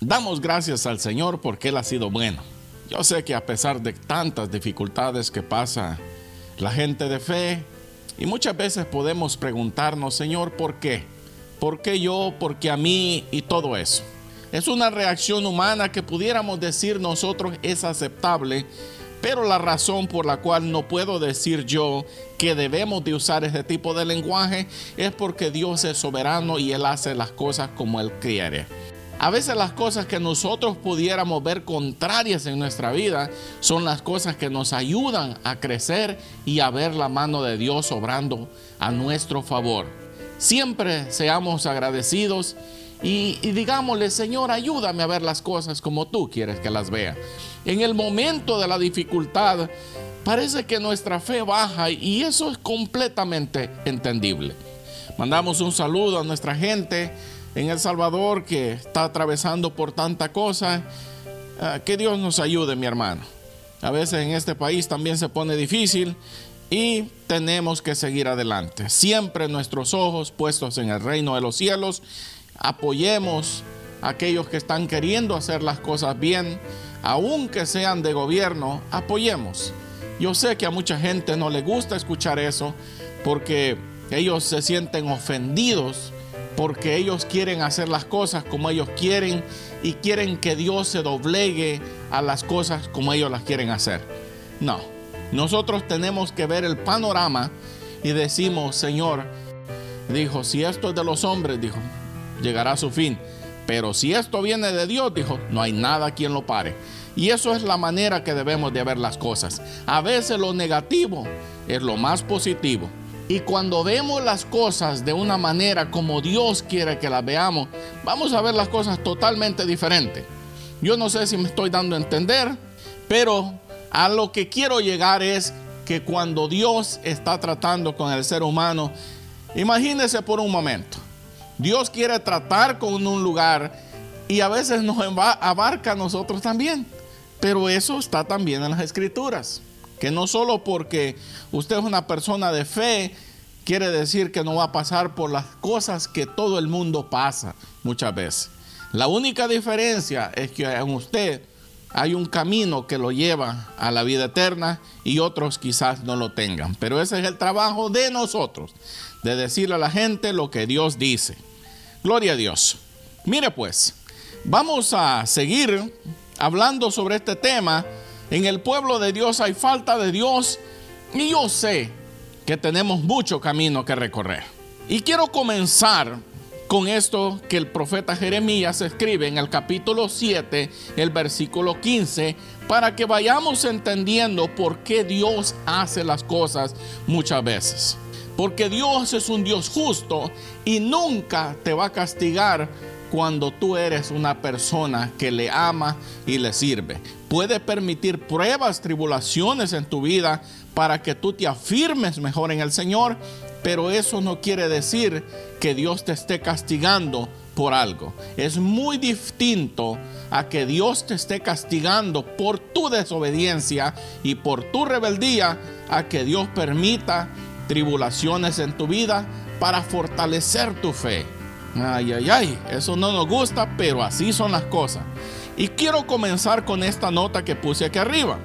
Damos gracias al Señor porque Él ha sido bueno. Yo sé que a pesar de tantas dificultades que pasa la gente de fe, y muchas veces podemos preguntarnos, Señor, ¿por qué? ¿Por qué yo? ¿Por qué a mí? Y todo eso. Es una reacción humana que pudiéramos decir nosotros es aceptable, pero la razón por la cual no puedo decir yo que debemos de usar ese tipo de lenguaje es porque Dios es soberano y Él hace las cosas como Él quiere. A veces las cosas que nosotros pudiéramos ver contrarias en nuestra vida son las cosas que nos ayudan a crecer y a ver la mano de Dios obrando a nuestro favor. Siempre seamos agradecidos y, digámosle, Señor, ayúdame a ver las cosas como tú quieres que las vea. En el momento de la dificultad, parece que nuestra fe baja y eso es completamente entendible. Mandamos un saludo a nuestra gente en El Salvador que está atravesando por tanta cosa. Ah, que Dios nos ayude, mi hermano. A veces en este país también se pone difícil y tenemos que seguir adelante. Siempre nuestros ojos puestos en el reino de los cielos. Apoyemos a aquellos que están queriendo hacer las cosas bien, aunque sean de gobierno, apoyemos. Yo sé que a mucha gente no le gusta escuchar eso porque ellos se sienten ofendidos porque ellos quieren hacer las cosas como ellos quieren y quieren que Dios se doblegue a las cosas como ellos las quieren hacer. No, nosotros tenemos que ver el panorama y decimos, Señor, dijo, si esto es de los hombres, dijo, llegará a su fin. Pero si esto viene de Dios, dijo, no hay nada quien lo pare. Y eso es la manera que debemos de ver las cosas. A veces lo negativo es lo más positivo. Y cuando vemos las cosas de una manera como Dios quiere que las veamos, vamos a ver las cosas totalmente diferentes. Yo no sé si me estoy dando a entender, pero a lo que quiero llegar es que cuando Dios está tratando con el ser humano, imagínese por un momento, Dios quiere tratar con un lugar y a veces nos abarca a nosotros también, pero eso está también en las escrituras. Que no solo porque usted es una persona de fe, quiere decir que no va a pasar por las cosas que todo el mundo pasa muchas veces. La única diferencia es que en usted hay un camino que lo lleva a la vida eterna y otros quizás no lo tengan. Pero ese es el trabajo de nosotros, de decirle a la gente lo que Dios dice. Gloria a Dios. Mire pues, vamos a seguir hablando sobre este tema en el pueblo de Dios hay falta de Dios y yo sé que tenemos mucho camino que recorrer. Y quiero comenzar con esto que el profeta Jeremías escribe en el capítulo 7, el versículo 15, para que vayamos entendiendo por qué Dios hace las cosas muchas veces. Porque Dios es un Dios justo y nunca te va a castigar cuando tú eres una persona que le ama y le sirve. Puede permitir pruebas, tribulaciones en tu vida para que tú te afirmes mejor en el Señor, pero eso no quiere decir que Dios te esté castigando por algo. Es muy distinto a que Dios te esté castigando por tu desobediencia y por tu rebeldía, a que Dios permita tribulaciones en tu vida para fortalecer tu fe. Ay, ay, ay, eso no nos gusta, pero así son las cosas. Y quiero comenzar con esta nota que puse aquí arriba,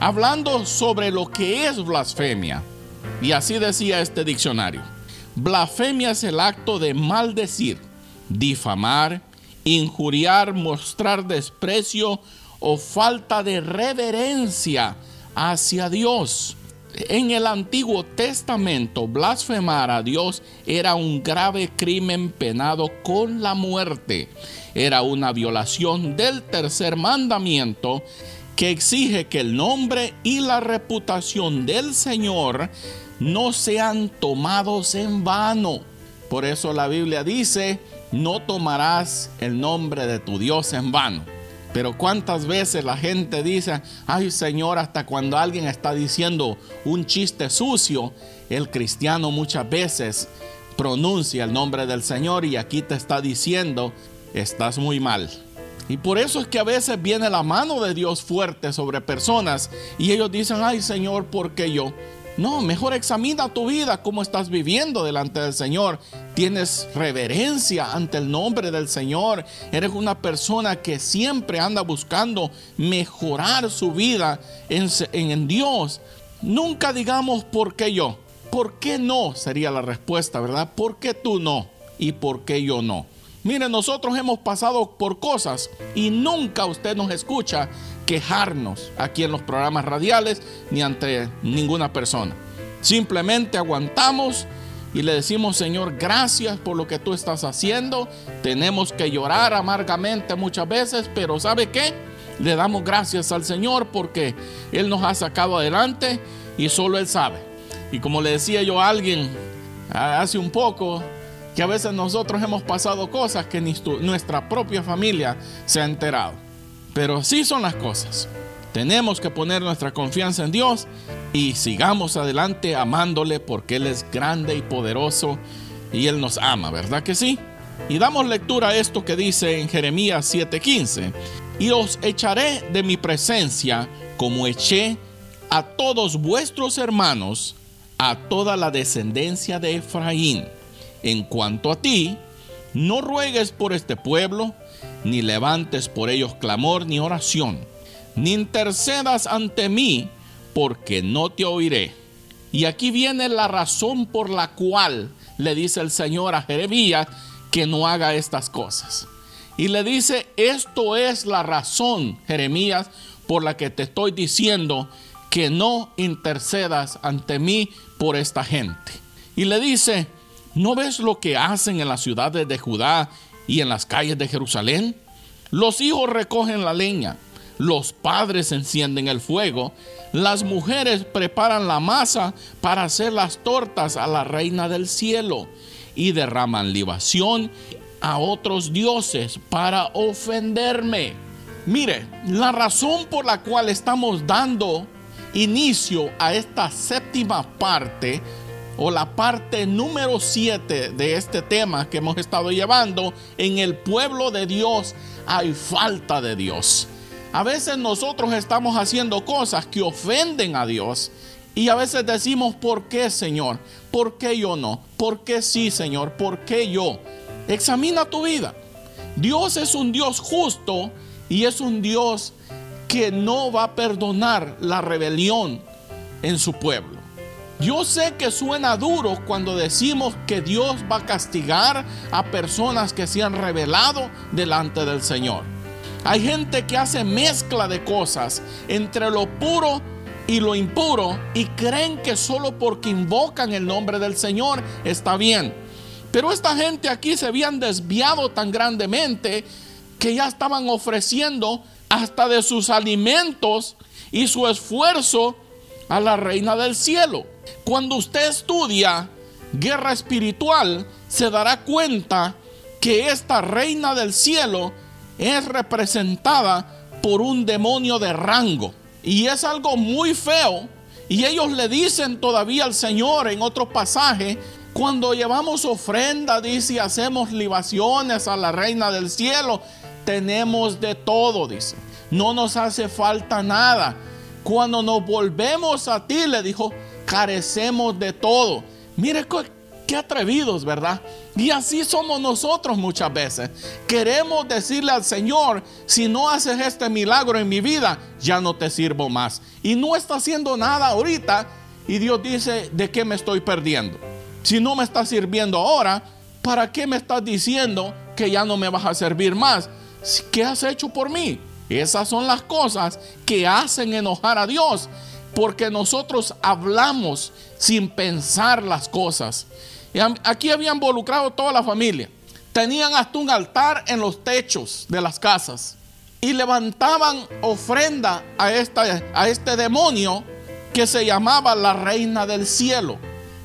hablando sobre lo que es blasfemia. Y así decía este diccionario. Blasfemia es el acto de maldecir, difamar, injuriar, mostrar desprecio o falta de reverencia hacia Dios en el Antiguo Testamento, blasfemar a Dios era un grave crimen penado con la muerte. Era una violación del tercer mandamiento que exige que el nombre y la reputación del Señor no sean tomados en vano. Por eso la Biblia dice, no tomarás el nombre de tu Dios en vano. Pero cuántas veces la gente dice, ay Señor, hasta cuando alguien está diciendo un chiste sucio, el cristiano muchas veces pronuncia el nombre del Señor y aquí te está diciendo, estás muy mal. Y por eso es que a veces viene la mano de Dios fuerte sobre personas y ellos dicen, ay Señor, ¿por qué yo? No, mejor examina tu vida, cómo estás viviendo delante del Señor. Tienes reverencia ante el nombre del Señor. Eres una persona que siempre anda buscando mejorar su vida en, en Dios. Nunca digamos por qué yo. ¿Por qué no? Sería la respuesta, ¿verdad? ¿Por qué tú no? ¿Y por qué yo no? Mire, nosotros hemos pasado por cosas y nunca usted nos escucha quejarnos aquí en los programas radiales ni ante ninguna persona. Simplemente aguantamos y le decimos, Señor, gracias por lo que tú estás haciendo. Tenemos que llorar amargamente muchas veces, pero ¿sabe qué? Le damos gracias al Señor porque Él nos ha sacado adelante y solo Él sabe. Y como le decía yo a alguien hace un poco, que a veces nosotros hemos pasado cosas que nuestra propia familia se ha enterado. Pero así son las cosas. Tenemos que poner nuestra confianza en Dios y sigamos adelante amándole porque Él es grande y poderoso y Él nos ama, ¿verdad que sí? Y damos lectura a esto que dice en Jeremías 7:15. Y os echaré de mi presencia como eché a todos vuestros hermanos, a toda la descendencia de Efraín. En cuanto a ti, no ruegues por este pueblo, ni levantes por ellos clamor ni oración, ni intercedas ante mí, porque no te oiré. Y aquí viene la razón por la cual le dice el Señor a Jeremías que no haga estas cosas. Y le dice, esto es la razón, Jeremías, por la que te estoy diciendo que no intercedas ante mí por esta gente. Y le dice, ¿no ves lo que hacen en las ciudades de Judá y en las calles de Jerusalén? Los hijos recogen la leña, los padres encienden el fuego, las mujeres preparan la masa para hacer las tortas a la reina del cielo y derraman libación a otros dioses para ofenderme. Mire, la razón por la cual estamos dando inicio a esta séptima parte o la parte número 7 de este tema que hemos estado llevando en el pueblo de Dios hay falta de Dios. A veces nosotros estamos haciendo cosas que ofenden a Dios y a veces decimos, ¿por qué Señor? ¿Por qué yo no? ¿Por qué sí Señor? ¿Por qué yo? Examina tu vida. Dios es un Dios justo y es un Dios que no va a perdonar la rebelión en su pueblo. Yo sé que suena duro cuando decimos que Dios va a castigar a personas que se han rebelado delante del Señor. Hay gente que hace mezcla de cosas entre lo puro y lo impuro y creen que solo porque invocan el nombre del Señor está bien. Pero esta gente aquí se habían desviado tan grandemente que ya estaban ofreciendo hasta de sus alimentos y su esfuerzo a la reina del cielo. Cuando usted estudia guerra espiritual, se dará cuenta que esta reina del cielo es representada por un demonio de rango. Y es algo muy feo. Y ellos le dicen todavía al Señor en otro pasaje, cuando llevamos ofrenda, dice, hacemos libaciones a la reina del cielo, tenemos de todo, dice. No nos hace falta nada. Cuando nos volvemos a ti, le dijo, carecemos de todo. Mire qué atrevidos, ¿verdad? Y así somos nosotros muchas veces. Queremos decirle al Señor, si no haces este milagro en mi vida, ya no te sirvo más. Y no está haciendo nada ahorita. Y Dios dice, ¿de qué me estoy perdiendo? Si no me está sirviendo ahora, ¿para qué me estás diciendo que ya no me vas a servir más? ¿Qué has hecho por mí? Esas son las cosas que hacen enojar a Dios, porque nosotros hablamos sin pensar las cosas. Y aquí había involucrado toda la familia. Tenían hasta un altar en los techos de las casas y levantaban ofrenda a, esta, a este demonio que se llamaba la reina del cielo.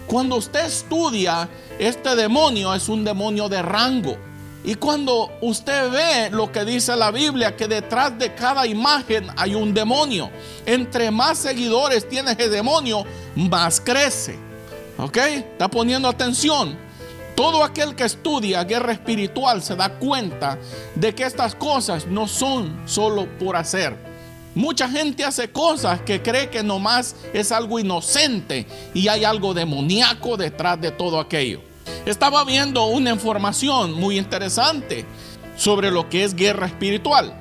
Cuando usted estudia, este demonio es un demonio de rango. Y cuando usted ve lo que dice la Biblia, que detrás de cada imagen hay un demonio. Entre más seguidores tiene ese demonio, más crece. ¿Ok? Está poniendo atención. Todo aquel que estudia guerra espiritual se da cuenta de que estas cosas no son solo por hacer. Mucha gente hace cosas que cree que nomás es algo inocente y hay algo demoníaco detrás de todo aquello. Estaba viendo una información muy interesante sobre lo que es guerra espiritual.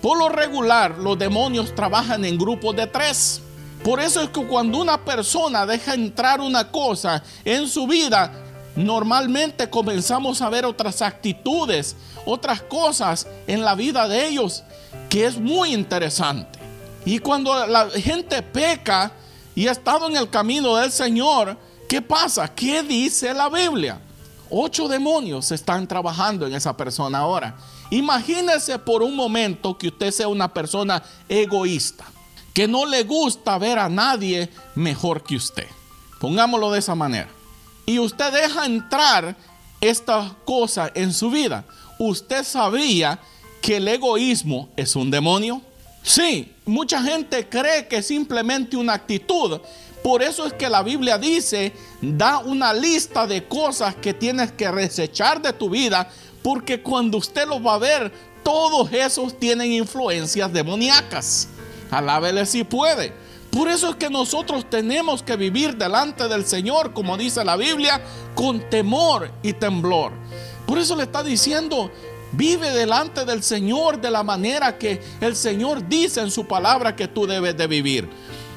Por lo regular, los demonios trabajan en grupos de tres. Por eso es que cuando una persona deja entrar una cosa en su vida, normalmente comenzamos a ver otras actitudes, otras cosas en la vida de ellos, que es muy interesante. Y cuando la gente peca y ha estado en el camino del Señor, ¿qué pasa? ¿Qué dice la Biblia? Ocho demonios están trabajando en esa persona ahora. Imagínese por un momento que usted sea una persona egoísta, que no le gusta ver a nadie mejor que usted. Pongámoslo de esa manera. Y usted deja entrar esta cosa en su vida. ¿Usted sabía que el egoísmo es un demonio? Sí, mucha gente cree que es simplemente una actitud. Por eso es que la Biblia dice, da una lista de cosas que tienes que desechar de tu vida porque cuando usted los va a ver, todos esos tienen influencias demoníacas. Alábele si puede. Por eso es que nosotros tenemos que vivir delante del Señor, como dice la Biblia, con temor y temblor. Por eso le está diciendo, vive delante del Señor de la manera que el Señor dice en su palabra que tú debes de vivir.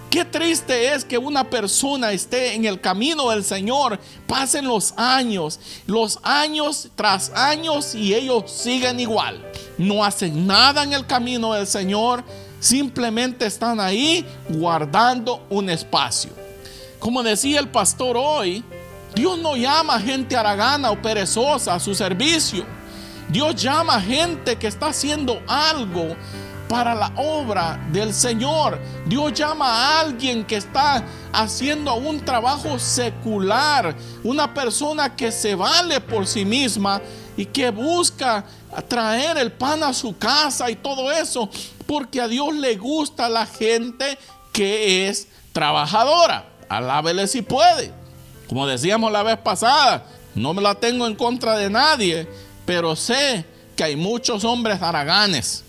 Qué triste es que una persona esté en el camino del Señor, pasen los años, los años tras años y ellos siguen igual. No hacen nada en el camino del Señor, simplemente están ahí guardando un espacio. Como decía el pastor hoy, Dios no llama gente aragana o perezosa a su servicio. Dios llama gente que está haciendo algo para la obra del Señor. Dios llama a alguien que está haciendo un trabajo secular, una persona que se vale por sí misma y que busca traer el pan a su casa y todo eso, porque a Dios le gusta la gente que es trabajadora. Alábele si puede. Como decíamos la vez pasada, no me la tengo en contra de nadie, pero sé que hay muchos hombres haraganes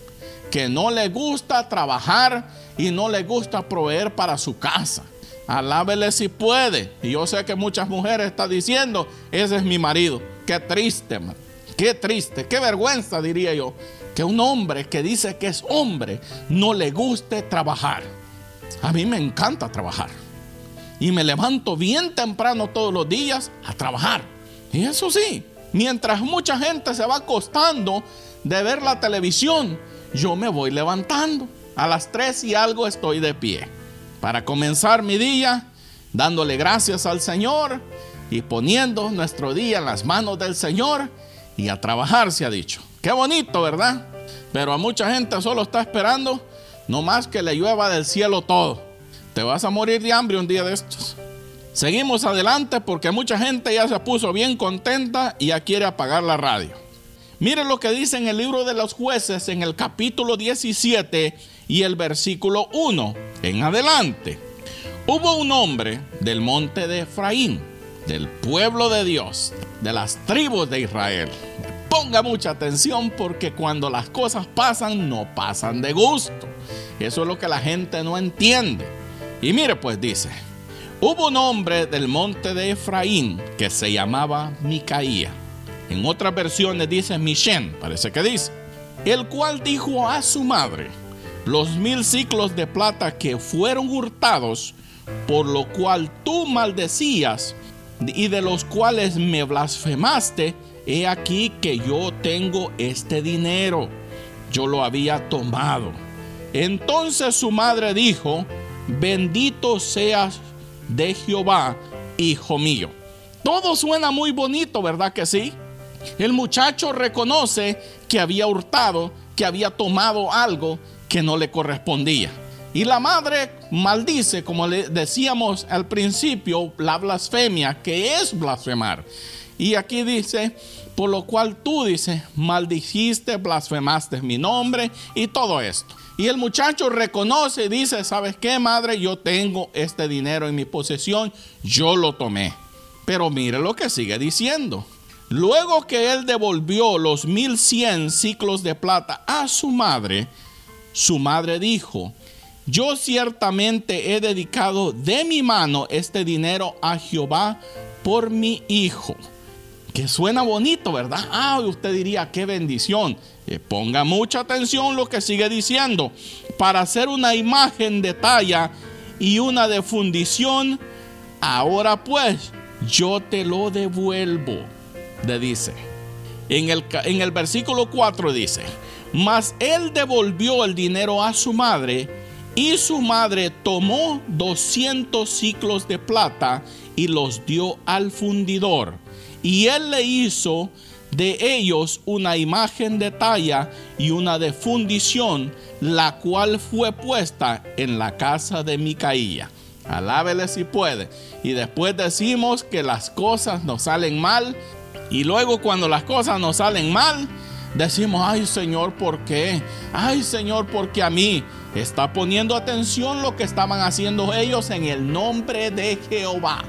que no le gusta trabajar y no le gusta proveer para su casa. Alábele si puede. Y yo sé que muchas mujeres están diciendo, ese es mi marido. Qué triste. Qué triste, qué vergüenza diría yo. Que un hombre que dice que es hombre no le guste trabajar. A mí me encanta trabajar. Y me levanto bien temprano todos los días a trabajar. Y eso sí, mientras mucha gente se va acostando de ver la televisión, yo me voy levantando. A las 3 y algo estoy de pie. Para comenzar mi día, dándole gracias al Señor y poniendo nuestro día en las manos del Señor y a trabajar, se ha dicho. Qué bonito, ¿verdad? Pero a mucha gente solo está esperando no más que le llueva del cielo todo. Te vas a morir de hambre un día de estos. Seguimos adelante porque mucha gente ya se puso bien contenta y ya quiere apagar la radio. Mire lo que dice en el libro de los jueces en el capítulo 17 y el versículo 1 en adelante. Hubo un hombre del monte de Efraín, del pueblo de Dios, de las tribus de Israel. Ponga mucha atención porque cuando las cosas pasan no pasan de gusto. Eso es lo que la gente no entiende. Y mire pues dice, hubo un hombre del monte de Efraín que se llamaba Micaía en otras versiones dice Mishen, parece que dice. El cual dijo a su madre, los mil ciclos de plata que fueron hurtados, por lo cual tú maldecías y de los cuales me blasfemaste, he aquí que yo tengo este dinero. Yo lo había tomado. Entonces su madre dijo, bendito seas de Jehová, hijo mío. Todo suena muy bonito, ¿verdad que sí? El muchacho reconoce que había hurtado, que había tomado algo que no le correspondía. Y la madre maldice, como le decíamos al principio, la blasfemia, que es blasfemar. Y aquí dice, por lo cual tú dices, maldijiste, blasfemaste mi nombre y todo esto. Y el muchacho reconoce y dice, ¿sabes qué, madre? Yo tengo este dinero en mi posesión, yo lo tomé. Pero mire lo que sigue diciendo. Luego que él devolvió los mil cien ciclos de plata a su madre, su madre dijo, yo ciertamente he dedicado de mi mano este dinero a Jehová por mi hijo. Que suena bonito, ¿verdad? Ah, usted diría, qué bendición. Eh, ponga mucha atención lo que sigue diciendo. Para hacer una imagen de talla y una de fundición, ahora pues yo te lo devuelvo. Le dice. En el, en el versículo 4 dice, mas él devolvió el dinero a su madre y su madre tomó 200 ciclos de plata y los dio al fundidor. Y él le hizo de ellos una imagen de talla y una de fundición, la cual fue puesta en la casa de Micaía. Alábele si puede. Y después decimos que las cosas nos salen mal. Y luego cuando las cosas nos salen mal, decimos, ay Señor, ¿por qué? Ay Señor, porque a mí está poniendo atención lo que estaban haciendo ellos en el nombre de Jehová.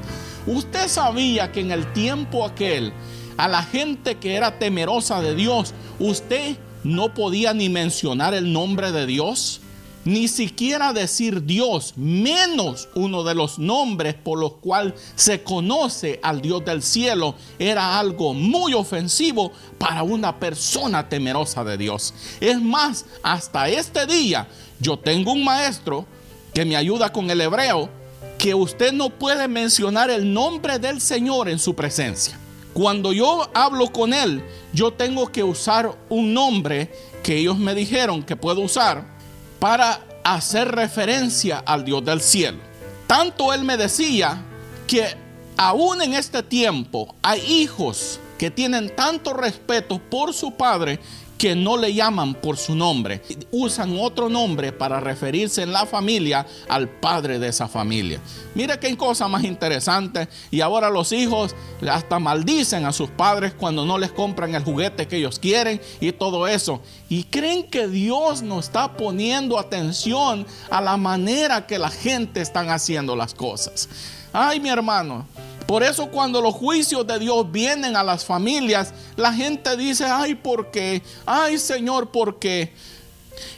Usted sabía que en el tiempo aquel, a la gente que era temerosa de Dios, usted no podía ni mencionar el nombre de Dios ni siquiera decir Dios, menos uno de los nombres por los cuales se conoce al Dios del cielo, era algo muy ofensivo para una persona temerosa de Dios. Es más, hasta este día yo tengo un maestro que me ayuda con el hebreo, que usted no puede mencionar el nombre del Señor en su presencia. Cuando yo hablo con él, yo tengo que usar un nombre que ellos me dijeron que puedo usar para hacer referencia al Dios del cielo. Tanto él me decía que aún en este tiempo hay hijos que tienen tanto respeto por su padre que no le llaman por su nombre. Usan otro nombre para referirse en la familia al padre de esa familia. Mire qué cosa más interesante. Y ahora los hijos hasta maldicen a sus padres cuando no les compran el juguete que ellos quieren y todo eso. Y creen que Dios no está poniendo atención a la manera que la gente están haciendo las cosas. Ay, mi hermano, por eso cuando los juicios de Dios vienen a las familias, la gente dice, ay, ¿por qué? Ay, Señor, ¿por qué?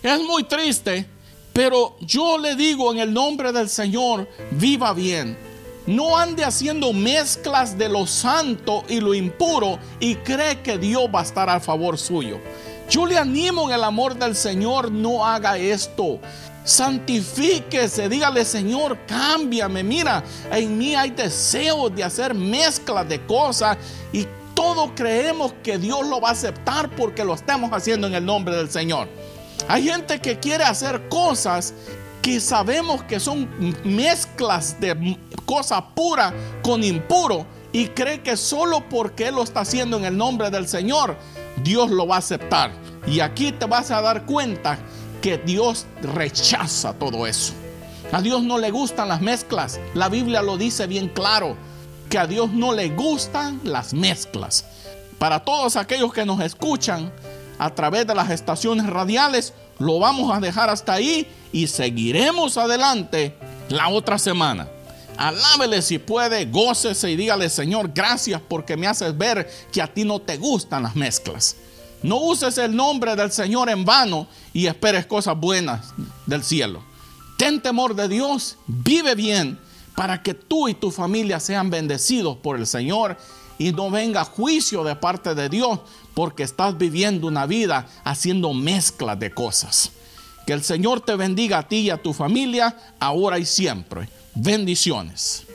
Es muy triste, pero yo le digo en el nombre del Señor, viva bien. No ande haciendo mezclas de lo santo y lo impuro y cree que Dios va a estar a favor suyo. Yo le animo en el amor del Señor, no haga esto. Santifíquese, dígale Señor, cámbiame. Mira, en mí hay deseos de hacer mezclas de cosas y todos creemos que Dios lo va a aceptar porque lo estamos haciendo en el nombre del Señor. Hay gente que quiere hacer cosas que sabemos que son mezclas de cosa pura con impuro y cree que solo porque Él lo está haciendo en el nombre del Señor, Dios lo va a aceptar. Y aquí te vas a dar cuenta que Dios rechaza todo eso. A Dios no le gustan las mezclas. La Biblia lo dice bien claro, que a Dios no le gustan las mezclas. Para todos aquellos que nos escuchan a través de las estaciones radiales, lo vamos a dejar hasta ahí y seguiremos adelante la otra semana. Alábele si puede, gócese y dígale, Señor, gracias porque me haces ver que a ti no te gustan las mezclas. No uses el nombre del Señor en vano y esperes cosas buenas del cielo. Ten temor de Dios, vive bien para que tú y tu familia sean bendecidos por el Señor y no venga juicio de parte de Dios porque estás viviendo una vida haciendo mezcla de cosas. Que el Señor te bendiga a ti y a tu familia ahora y siempre. Bendiciones.